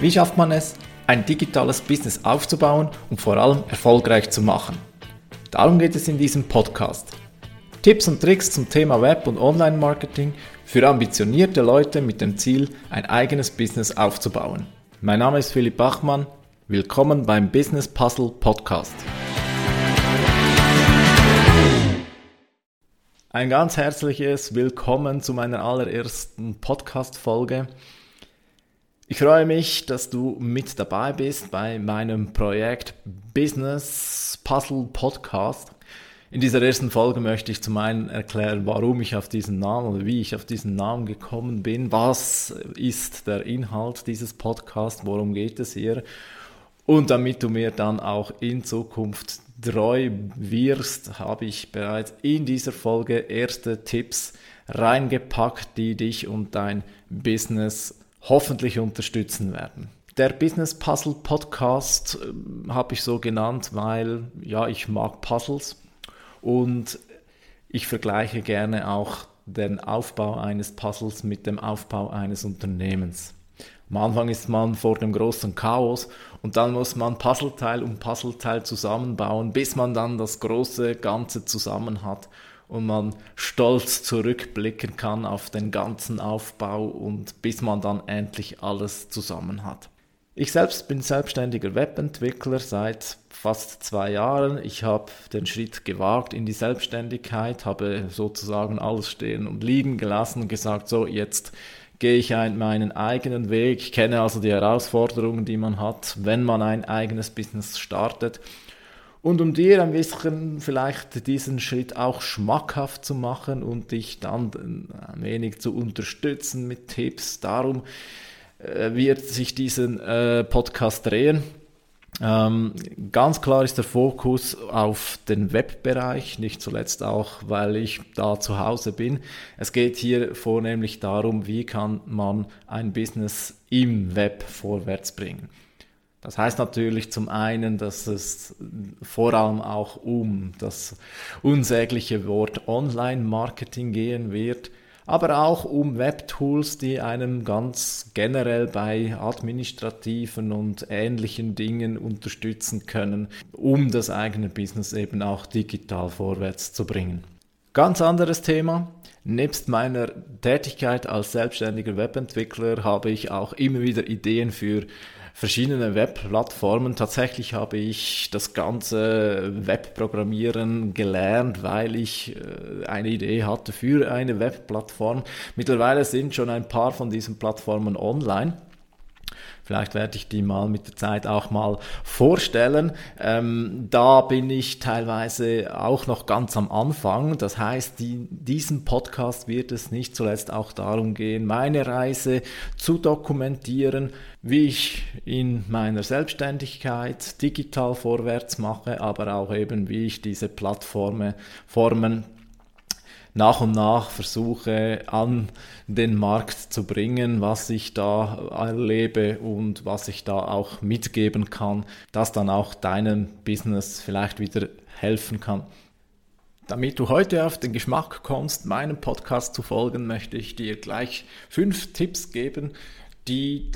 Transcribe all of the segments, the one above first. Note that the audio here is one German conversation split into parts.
Wie schafft man es, ein digitales Business aufzubauen und vor allem erfolgreich zu machen? Darum geht es in diesem Podcast. Tipps und Tricks zum Thema Web- und Online-Marketing für ambitionierte Leute mit dem Ziel, ein eigenes Business aufzubauen. Mein Name ist Philipp Bachmann. Willkommen beim Business Puzzle Podcast. Ein ganz herzliches Willkommen zu meiner allerersten Podcast-Folge. Ich freue mich, dass du mit dabei bist bei meinem Projekt Business Puzzle Podcast. In dieser ersten Folge möchte ich zum einen erklären, warum ich auf diesen Namen oder wie ich auf diesen Namen gekommen bin. Was ist der Inhalt dieses Podcasts? Worum geht es hier? Und damit du mir dann auch in Zukunft treu wirst, habe ich bereits in dieser Folge erste Tipps reingepackt, die dich und dein Business hoffentlich unterstützen werden. Der Business Puzzle Podcast äh, habe ich so genannt, weil ja, ich mag Puzzles und ich vergleiche gerne auch den Aufbau eines Puzzles mit dem Aufbau eines Unternehmens. Am Anfang ist man vor dem großen Chaos und dann muss man Puzzleteil um Puzzleteil zusammenbauen, bis man dann das große Ganze zusammen hat und man stolz zurückblicken kann auf den ganzen Aufbau und bis man dann endlich alles zusammen hat. Ich selbst bin selbstständiger Webentwickler seit fast zwei Jahren. Ich habe den Schritt gewagt in die Selbstständigkeit, habe sozusagen alles stehen und liegen gelassen und gesagt, so jetzt gehe ich meinen eigenen Weg. Kenne also die Herausforderungen, die man hat, wenn man ein eigenes Business startet und um dir ein bisschen vielleicht diesen Schritt auch schmackhaft zu machen und dich dann ein wenig zu unterstützen mit Tipps, darum äh, wird sich diesen äh, Podcast drehen. Ähm, ganz klar ist der Fokus auf den Webbereich, nicht zuletzt auch, weil ich da zu Hause bin. Es geht hier vornehmlich darum, wie kann man ein Business im Web vorwärts bringen. Das heißt natürlich zum einen, dass es vor allem auch um das unsägliche Wort Online-Marketing gehen wird, aber auch um Webtools, die einem ganz generell bei administrativen und ähnlichen Dingen unterstützen können, um das eigene Business eben auch digital vorwärts zu bringen. Ganz anderes Thema. Nebst meiner Tätigkeit als selbstständiger Webentwickler habe ich auch immer wieder Ideen für verschiedene Webplattformen. Tatsächlich habe ich das ganze Webprogrammieren gelernt, weil ich äh, eine Idee hatte für eine Webplattform. Mittlerweile sind schon ein paar von diesen Plattformen online. Vielleicht werde ich die mal mit der Zeit auch mal vorstellen. Ähm, da bin ich teilweise auch noch ganz am Anfang. Das heißt, die, diesen Podcast wird es nicht zuletzt auch darum gehen, meine Reise zu dokumentieren, wie ich in meiner Selbstständigkeit digital vorwärts mache, aber auch eben, wie ich diese Plattformen Formen nach und nach versuche an den Markt zu bringen, was ich da erlebe und was ich da auch mitgeben kann, das dann auch deinem Business vielleicht wieder helfen kann. Damit du heute auf den Geschmack kommst, meinem Podcast zu folgen, möchte ich dir gleich fünf Tipps geben, die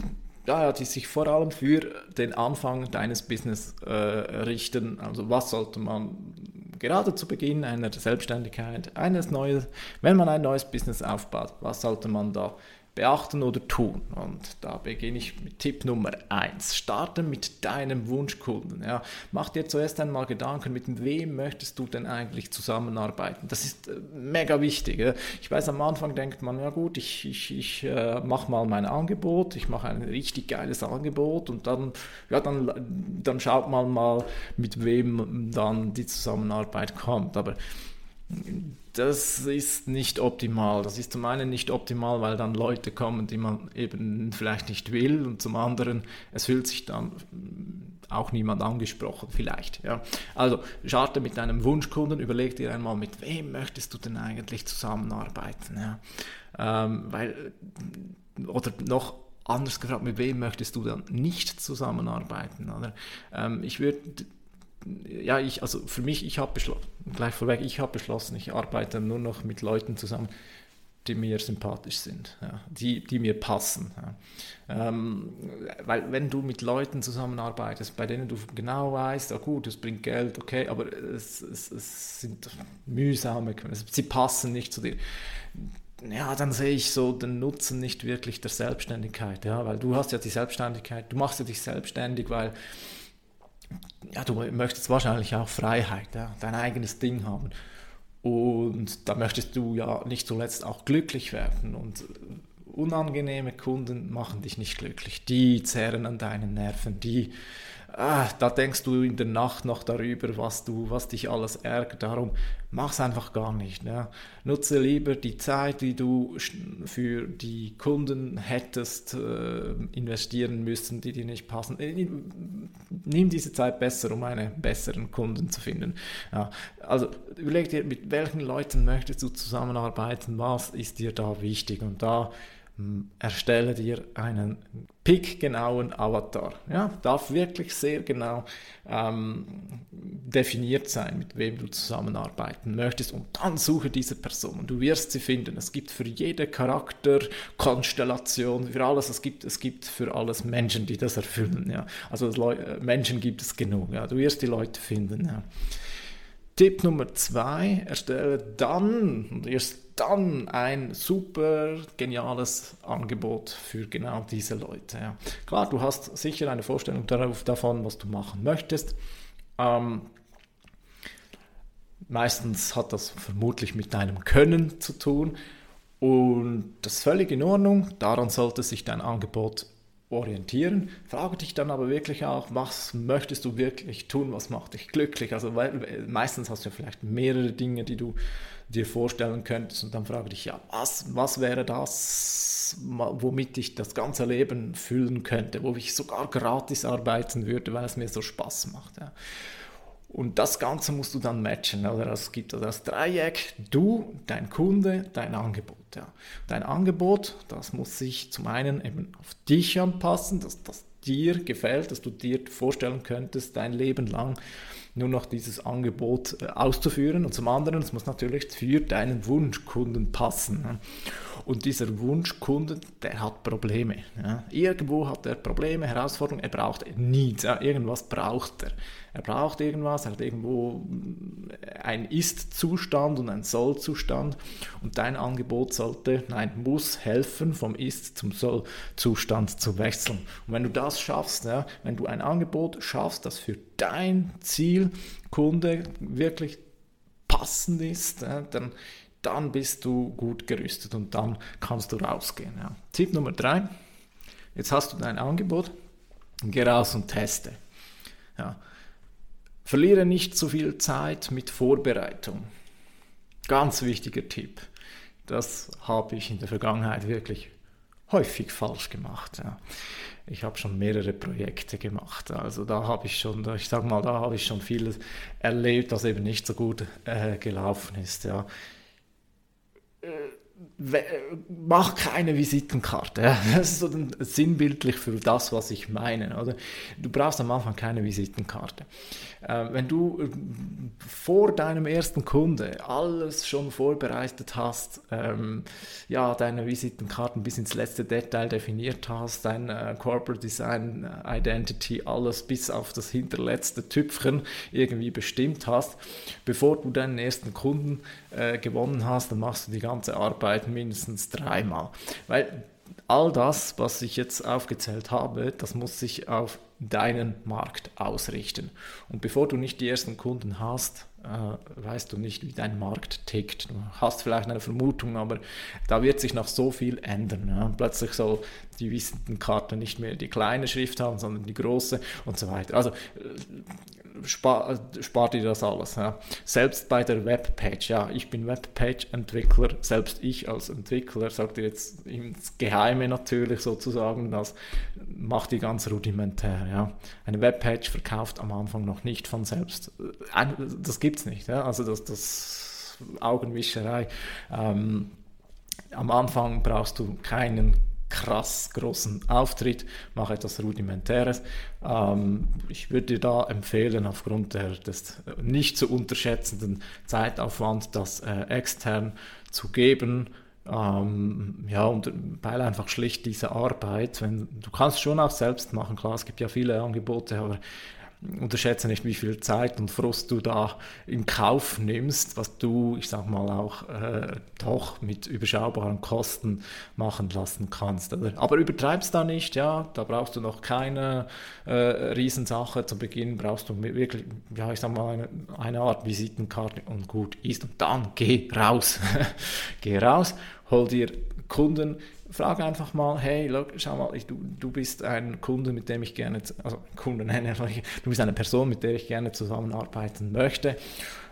ja, die sich vor allem für den Anfang deines Business äh, richten. Also was sollte man gerade zu Beginn einer Selbstständigkeit, eines neues, wenn man ein neues Business aufbaut, was sollte man da beachten oder tun. Und da beginne ich mit Tipp Nummer 1. Starte mit deinem Wunschkunden. Ja. Mach dir zuerst einmal Gedanken, mit wem möchtest du denn eigentlich zusammenarbeiten. Das ist äh, mega wichtig. Ja. Ich weiß, am Anfang denkt man, ja gut, ich, ich, ich äh, mache mal mein Angebot, ich mache ein richtig geiles Angebot und dann, ja, dann, dann schaut man mal, mit wem dann die Zusammenarbeit kommt. Aber das ist nicht optimal. Das ist zum einen nicht optimal, weil dann Leute kommen, die man eben vielleicht nicht will und zum anderen, es fühlt sich dann auch niemand angesprochen, vielleicht. Ja. Also starte mit deinem Wunschkunden, überleg dir einmal, mit wem möchtest du denn eigentlich zusammenarbeiten. Ja. Ähm, weil, oder noch anders gefragt, mit wem möchtest du dann nicht zusammenarbeiten? Oder? Ähm, ich würde ja, ich, also für mich, ich habe beschlossen, gleich vorweg, ich habe beschlossen, ich arbeite nur noch mit Leuten zusammen, die mir sympathisch sind, ja, die, die mir passen. Ja. Ähm, weil wenn du mit Leuten zusammenarbeitest, bei denen du genau weißt, oh gut, es bringt Geld, okay, aber es, es, es sind mühsame, sie passen nicht zu dir. Ja, dann sehe ich so den Nutzen nicht wirklich der Selbstständigkeit, ja, weil du hast ja die Selbstständigkeit, du machst ja dich selbstständig, weil ja, du möchtest wahrscheinlich auch Freiheit, ja, dein eigenes Ding haben. Und da möchtest du ja nicht zuletzt auch glücklich werden. Und unangenehme Kunden machen dich nicht glücklich. Die zehren an deinen Nerven, die ah, da denkst du in der Nacht noch darüber, was du, was dich alles ärgert. Darum mach's einfach gar nicht. Ja. Nutze lieber die Zeit, die du für die Kunden hättest äh, investieren müssen, die dir nicht passen. Äh, nimm diese Zeit besser, um einen besseren Kunden zu finden. Ja. Also überleg dir, mit welchen Leuten möchtest du zusammenarbeiten, was ist dir da wichtig und da erstelle dir einen pickgenauen Avatar. Ja, darf wirklich sehr genau ähm, definiert sein, mit wem du zusammenarbeiten möchtest. Und dann suche diese Person. Du wirst sie finden. Es gibt für jede Charakterkonstellation, für alles, es gibt, es gibt für alles Menschen, die das erfüllen. Ja. Also Menschen gibt es genug. Ja. Du wirst die Leute finden. Ja. Tipp Nummer zwei, erstelle dann und erst dann ein super geniales Angebot für genau diese Leute. Ja. Klar, du hast sicher eine Vorstellung darauf, davon, was du machen möchtest. Ähm, meistens hat das vermutlich mit deinem Können zu tun und das ist völlig in Ordnung. Daran sollte sich dein Angebot orientieren. Frage dich dann aber wirklich auch, was möchtest du wirklich tun, was macht dich glücklich? Also weil, meistens hast du ja vielleicht mehrere Dinge, die du dir vorstellen könntest und dann frage dich, ja, was, was wäre das, womit ich das ganze Leben füllen könnte, wo ich sogar gratis arbeiten würde, weil es mir so Spaß macht. Ja. Und das Ganze musst du dann matchen. Oder? Es gibt also das Dreieck, du, dein Kunde, dein Angebot. Ja. Dein Angebot, das muss sich zum einen eben auf dich anpassen, dass das dir gefällt, dass du dir vorstellen könntest, dein Leben lang nur noch dieses Angebot äh, auszuführen. Und zum anderen, es muss natürlich für deinen Wunschkunden passen. Und dieser Wunschkunde, der hat Probleme. Ja. Irgendwo hat er Probleme, Herausforderungen, er braucht Needs, ja. irgendwas braucht er. Er braucht irgendwas, er hat irgendwo ein Ist-Zustand und ein Soll-Zustand und dein Angebot sollte, nein, muss helfen, vom Ist zum Soll-Zustand zu wechseln. Und wenn du das schaffst, ja, wenn du ein Angebot schaffst, das für dein Zielkunde wirklich passend ist, dann dann bist du gut gerüstet und dann kannst du rausgehen. Ja. Tipp Nummer drei, jetzt hast du dein Angebot, geh raus und teste. Ja. Verliere nicht zu viel Zeit mit Vorbereitung. Ganz wichtiger Tipp. Das habe ich in der Vergangenheit wirklich häufig falsch gemacht. Ja. Ich habe schon mehrere Projekte gemacht. Also da habe ich schon, ich sage mal, da habe ich schon vieles erlebt, das eben nicht so gut äh, gelaufen ist. Ja. Äh, mach keine Visitenkarte. Das ist so sinnbildlich für das, was ich meine. Oder? Du brauchst am Anfang keine Visitenkarte. Äh, wenn du äh, vor deinem ersten Kunde alles schon vorbereitet hast, ähm, ja, deine Visitenkarten bis ins letzte Detail definiert hast, dein Corporate Design Identity, alles bis auf das hinterletzte Tüpfchen irgendwie bestimmt hast, bevor du deinen ersten Kunden gewonnen hast, dann machst du die ganze Arbeit mindestens dreimal. Weil all das, was ich jetzt aufgezählt habe, das muss sich auf deinen Markt ausrichten. Und bevor du nicht die ersten Kunden hast, äh, weißt du nicht, wie dein Markt tickt. Du hast vielleicht eine Vermutung, aber da wird sich noch so viel ändern. Plötzlich soll die Visitenkarte nicht mehr die kleine Schrift haben, sondern die große und so weiter. Also äh, spar, spart dir das alles. Ja. Selbst bei der Webpage, ja, ich bin Webpage-Entwickler, selbst ich als Entwickler, sagt dir jetzt ins Geheime natürlich sozusagen, das macht die ganz rudimentär. Ja. Eine Webpage verkauft am Anfang noch nicht von selbst. Das gibt es nicht. Ja. Also das, das Augenwischerei. Ähm, am Anfang brauchst du keinen krass großen Auftritt, mach etwas Rudimentäres. Ähm, ich würde dir da empfehlen, aufgrund der, des nicht zu unterschätzenden Zeitaufwands, das äh, extern zu geben. Ähm, ja, und weil einfach schlicht diese Arbeit, wenn, du kannst schon auch selbst machen, klar, es gibt ja viele Angebote, aber unterschätze nicht, wie viel Zeit und Frust du da in Kauf nimmst, was du, ich sag mal, auch äh, doch mit überschaubaren Kosten machen lassen kannst. Aber übertreibst da nicht, ja, da brauchst du noch keine äh, Riesensache. Zu Beginn brauchst du wirklich, ja, ich sag mal, eine, eine Art Visitenkarte und gut ist. Und dann geh raus. geh raus, hol dir Kunden, frag einfach mal, hey, look, schau mal, ich, du, du bist ein Kunde, mit dem ich gerne, also Kunde nenne, du bist eine Person, mit der ich gerne zusammenarbeiten möchte.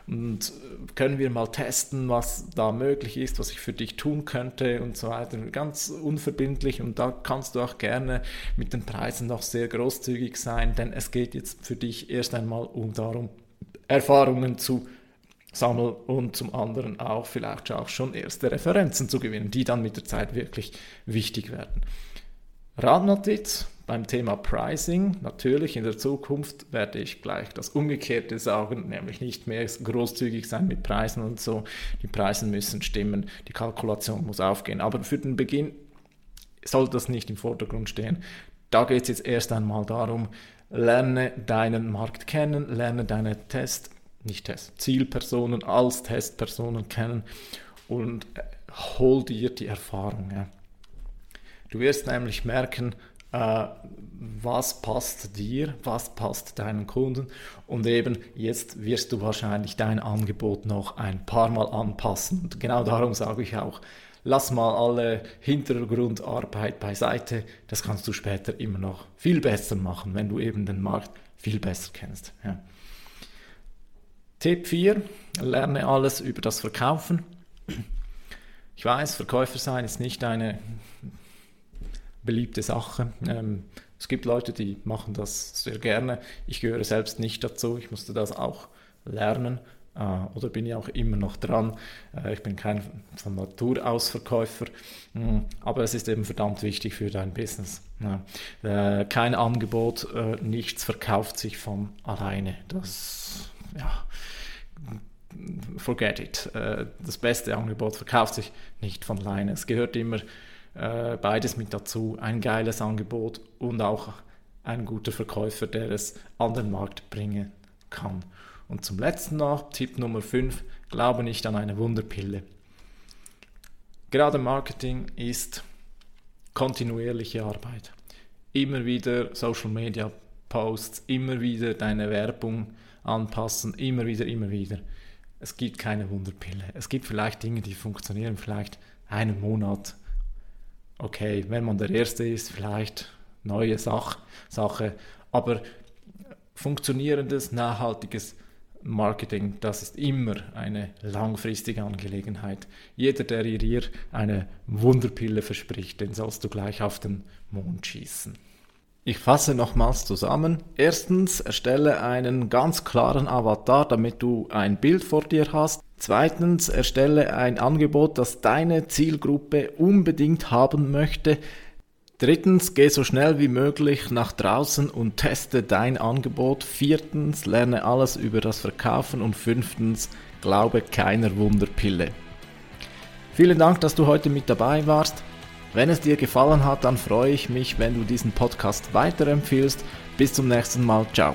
Und können wir mal testen, was da möglich ist, was ich für dich tun könnte und so weiter. Ganz unverbindlich und da kannst du auch gerne mit den Preisen noch sehr großzügig sein, denn es geht jetzt für dich erst einmal um darum, Erfahrungen zu sammeln und zum anderen auch vielleicht auch schon erste Referenzen zu gewinnen, die dann mit der Zeit wirklich wichtig werden. Radnotiz beim Thema Pricing. Natürlich in der Zukunft werde ich gleich das Umgekehrte sagen, nämlich nicht mehr großzügig sein mit Preisen und so. Die Preise müssen stimmen, die Kalkulation muss aufgehen. Aber für den Beginn soll das nicht im Vordergrund stehen. Da geht es jetzt erst einmal darum, lerne deinen Markt kennen, lerne deine Test nicht Test, Zielpersonen als Testpersonen kennen und äh, hol dir die Erfahrung. Ja. Du wirst nämlich merken, äh, was passt dir, was passt deinen Kunden und eben jetzt wirst du wahrscheinlich dein Angebot noch ein paar Mal anpassen. Und genau darum sage ich auch, lass mal alle Hintergrundarbeit beiseite, das kannst du später immer noch viel besser machen, wenn du eben den Markt viel besser kennst. Ja. Tipp 4, lerne alles über das Verkaufen. Ich weiß, Verkäufer sein ist nicht eine beliebte Sache. Ähm, es gibt Leute, die machen das sehr gerne. Ich gehöre selbst nicht dazu. Ich musste das auch lernen äh, oder bin ja auch immer noch dran. Äh, ich bin kein von Natur aus Verkäufer, mh, aber es ist eben verdammt wichtig für dein Business. Ja. Äh, kein Angebot, äh, nichts verkauft sich von alleine. Das ja, forget it. Äh, das beste Angebot verkauft sich nicht von alleine. Es gehört immer äh, beides mit dazu. Ein geiles Angebot und auch ein guter Verkäufer, der es an den Markt bringen kann. Und zum letzten noch, Tipp Nummer 5, glaube nicht an eine Wunderpille. Gerade Marketing ist kontinuierliche Arbeit. Immer wieder Social Media Posts, immer wieder deine Werbung anpassen, immer wieder, immer wieder. Es gibt keine Wunderpille. Es gibt vielleicht Dinge, die funktionieren vielleicht einen Monat. Okay, wenn man der Erste ist, vielleicht neue Sach Sache. Aber funktionierendes, nachhaltiges Marketing, das ist immer eine langfristige Angelegenheit. Jeder, der dir eine Wunderpille verspricht, den sollst du gleich auf den Mond schießen. Ich fasse nochmals zusammen. Erstens, erstelle einen ganz klaren Avatar, damit du ein Bild vor dir hast. Zweitens, erstelle ein Angebot, das deine Zielgruppe unbedingt haben möchte. Drittens, geh so schnell wie möglich nach draußen und teste dein Angebot. Viertens, lerne alles über das Verkaufen. Und fünftens, glaube keiner Wunderpille. Vielen Dank, dass du heute mit dabei warst. Wenn es dir gefallen hat, dann freue ich mich, wenn du diesen Podcast weiterempfiehlst. Bis zum nächsten Mal. Ciao.